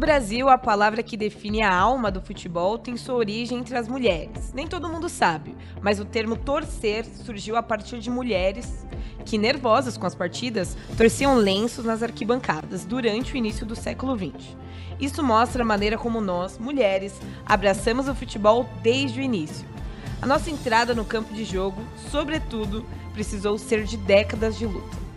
Brasil, a palavra que define a alma do futebol tem sua origem entre as mulheres. Nem todo mundo sabe, mas o termo torcer surgiu a partir de mulheres que, nervosas com as partidas, torciam lenços nas arquibancadas durante o início do século XX. Isso mostra a maneira como nós, mulheres, abraçamos o futebol desde o início. A nossa entrada no campo de jogo, sobretudo, precisou ser de décadas de luta.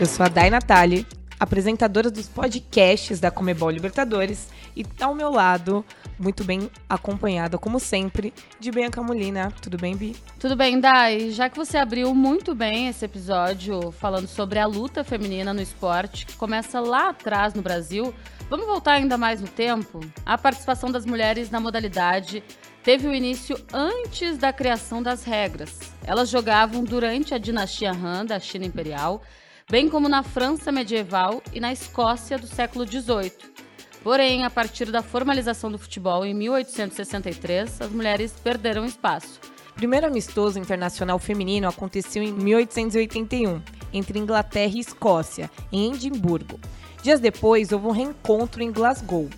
Eu sou a Dai Natali, apresentadora dos podcasts da Comebol Libertadores, e ao meu lado, muito bem acompanhada, como sempre, de Bianca Molina. Tudo bem, Bi? Tudo bem, Dai. Já que você abriu muito bem esse episódio falando sobre a luta feminina no esporte, que começa lá atrás no Brasil, vamos voltar ainda mais no tempo? A participação das mulheres na modalidade teve o início antes da criação das regras. Elas jogavam durante a dinastia Han da China Imperial bem como na França medieval e na Escócia do século XVIII. Porém, a partir da formalização do futebol em 1863, as mulheres perderam espaço. O primeiro amistoso internacional feminino aconteceu em 1881, entre Inglaterra e Escócia, em Edimburgo. Dias depois, houve um reencontro em Glasgow,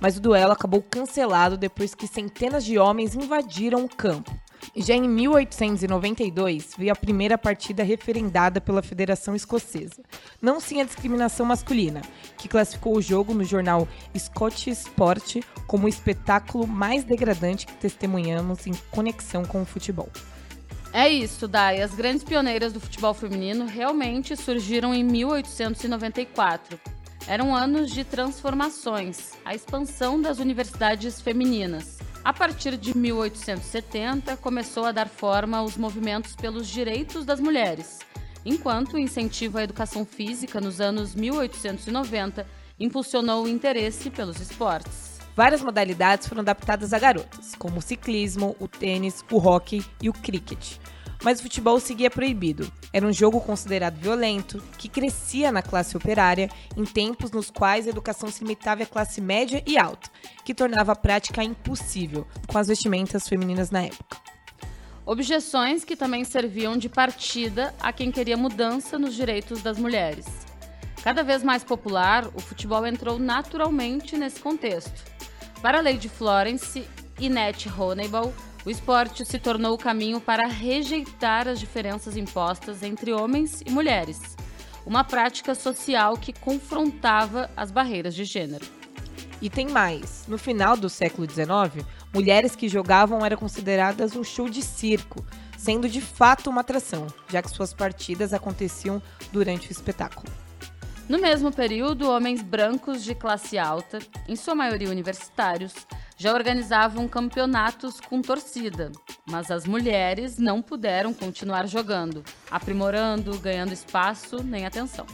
mas o duelo acabou cancelado depois que centenas de homens invadiram o campo. Já em 1892, veio a primeira partida referendada pela Federação Escocesa. Não sem a discriminação masculina, que classificou o jogo no jornal Scottish Sport como o espetáculo mais degradante que testemunhamos em conexão com o futebol. É isso, Dai. As grandes pioneiras do futebol feminino realmente surgiram em 1894. Eram anos de transformações, a expansão das universidades femininas a partir de 1870, começou a dar forma aos movimentos pelos direitos das mulheres, enquanto o incentivo à educação física nos anos 1890 impulsionou o interesse pelos esportes. Várias modalidades foram adaptadas a garotas, como o ciclismo, o tênis, o hóquei e o cricket mas o futebol seguia proibido. Era um jogo considerado violento, que crescia na classe operária em tempos nos quais a educação se limitava à classe média e alta, que tornava a prática impossível com as vestimentas femininas na época. Objeções que também serviam de partida a quem queria mudança nos direitos das mulheres. Cada vez mais popular, o futebol entrou naturalmente nesse contexto. Para a lei de Florence, Inette Honeyball o esporte se tornou o caminho para rejeitar as diferenças impostas entre homens e mulheres, uma prática social que confrontava as barreiras de gênero. E tem mais: no final do século XIX, mulheres que jogavam eram consideradas um show de circo, sendo de fato uma atração, já que suas partidas aconteciam durante o espetáculo. No mesmo período, homens brancos de classe alta, em sua maioria universitários, já organizavam campeonatos com torcida, mas as mulheres não puderam continuar jogando, aprimorando, ganhando espaço nem atenção.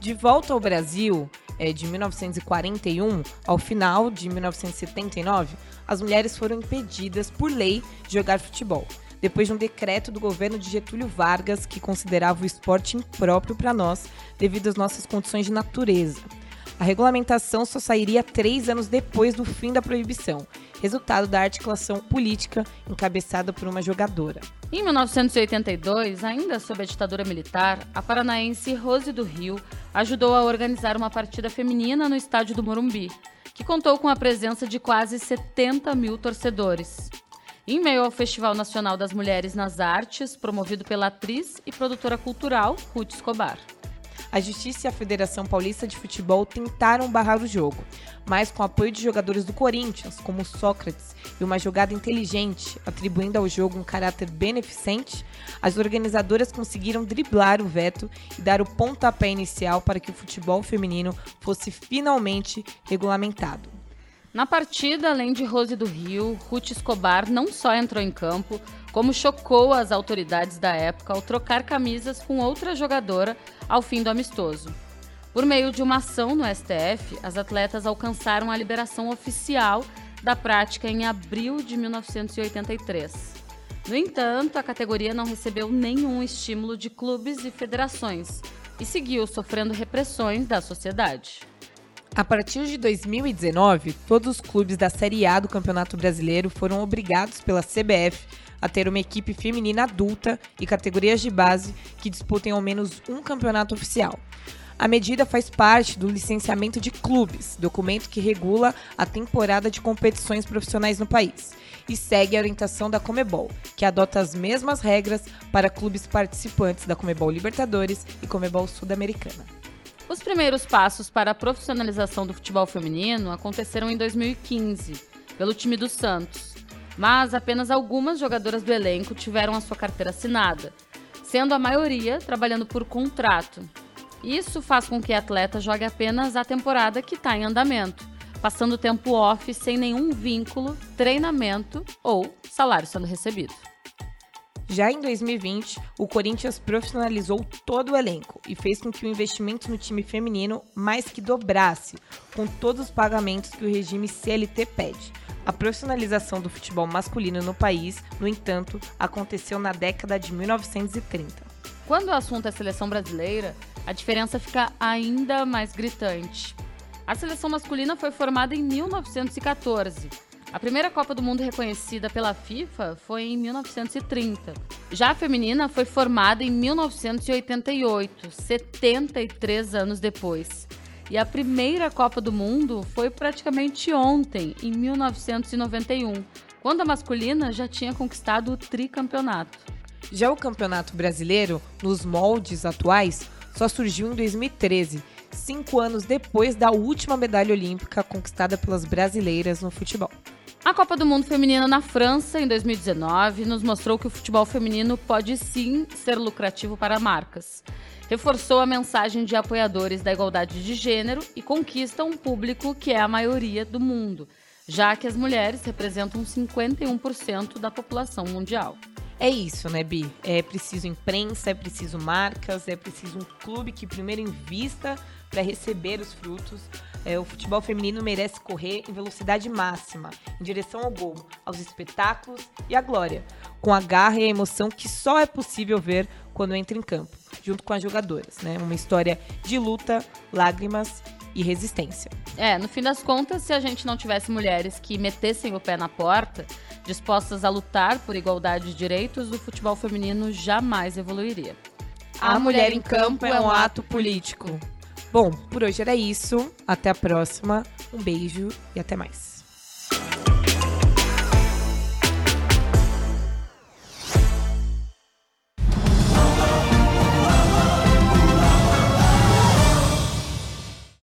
De volta ao Brasil, é, de 1941 ao final de 1979, as mulheres foram impedidas por lei de jogar futebol, depois de um decreto do governo de Getúlio Vargas que considerava o esporte impróprio para nós devido às nossas condições de natureza. A regulamentação só sairia três anos depois do fim da proibição, resultado da articulação política encabeçada por uma jogadora. Em 1982, ainda sob a ditadura militar, a paranaense Rose do Rio ajudou a organizar uma partida feminina no estádio do Morumbi, que contou com a presença de quase 70 mil torcedores. Em meio ao Festival Nacional das Mulheres nas Artes, promovido pela atriz e produtora cultural Ruth Escobar a Justiça e a Federação Paulista de Futebol tentaram barrar o jogo, mas com apoio de jogadores do Corinthians, como Sócrates, e uma jogada inteligente, atribuindo ao jogo um caráter beneficente, as organizadoras conseguiram driblar o veto e dar o pontapé inicial para que o futebol feminino fosse finalmente regulamentado. Na partida, além de Rose do Rio, Ruth Escobar não só entrou em campo, como chocou as autoridades da época ao trocar camisas com outra jogadora ao fim do amistoso. Por meio de uma ação no STF, as atletas alcançaram a liberação oficial da prática em abril de 1983. No entanto, a categoria não recebeu nenhum estímulo de clubes e federações e seguiu sofrendo repressões da sociedade. A partir de 2019, todos os clubes da Série A do Campeonato Brasileiro foram obrigados pela CBF a ter uma equipe feminina adulta e categorias de base que disputem ao menos um campeonato oficial. A medida faz parte do licenciamento de clubes, documento que regula a temporada de competições profissionais no país, e segue a orientação da Comebol, que adota as mesmas regras para clubes participantes da Comebol Libertadores e Comebol Sul-Americana. Os primeiros passos para a profissionalização do futebol feminino aconteceram em 2015, pelo time do Santos, mas apenas algumas jogadoras do elenco tiveram a sua carteira assinada, sendo a maioria trabalhando por contrato, isso faz com que a atleta jogue apenas a temporada que está em andamento, passando tempo off sem nenhum vínculo, treinamento ou salário sendo recebido. Já em 2020, o Corinthians profissionalizou todo o elenco e fez com que o investimento no time feminino mais que dobrasse, com todos os pagamentos que o regime CLT pede. A profissionalização do futebol masculino no país, no entanto, aconteceu na década de 1930. Quando o assunto é seleção brasileira, a diferença fica ainda mais gritante. A seleção masculina foi formada em 1914. A primeira Copa do Mundo reconhecida pela FIFA foi em 1930. Já a feminina foi formada em 1988, 73 anos depois. E a primeira Copa do Mundo foi praticamente ontem, em 1991, quando a masculina já tinha conquistado o tricampeonato. Já o Campeonato Brasileiro, nos moldes atuais, só surgiu em 2013, cinco anos depois da última medalha olímpica conquistada pelas brasileiras no futebol. A Copa do Mundo Feminina na França, em 2019, nos mostrou que o futebol feminino pode sim ser lucrativo para marcas. Reforçou a mensagem de apoiadores da igualdade de gênero e conquista um público que é a maioria do mundo, já que as mulheres representam 51% da população mundial. É isso, né, Bi? É preciso imprensa, é preciso marcas, é preciso um clube que primeiro invista para receber os frutos. É, o futebol feminino merece correr em velocidade máxima, em direção ao gol, aos espetáculos e à glória, com a garra e a emoção que só é possível ver quando entra em campo, junto com as jogadoras. Né? Uma história de luta, lágrimas e resistência. É, no fim das contas, se a gente não tivesse mulheres que metessem o pé na porta, dispostas a lutar por igualdade de direitos, o futebol feminino jamais evoluiria. A, a mulher, mulher em campo é um ato político. Bom, por hoje era isso. Até a próxima. Um beijo e até mais.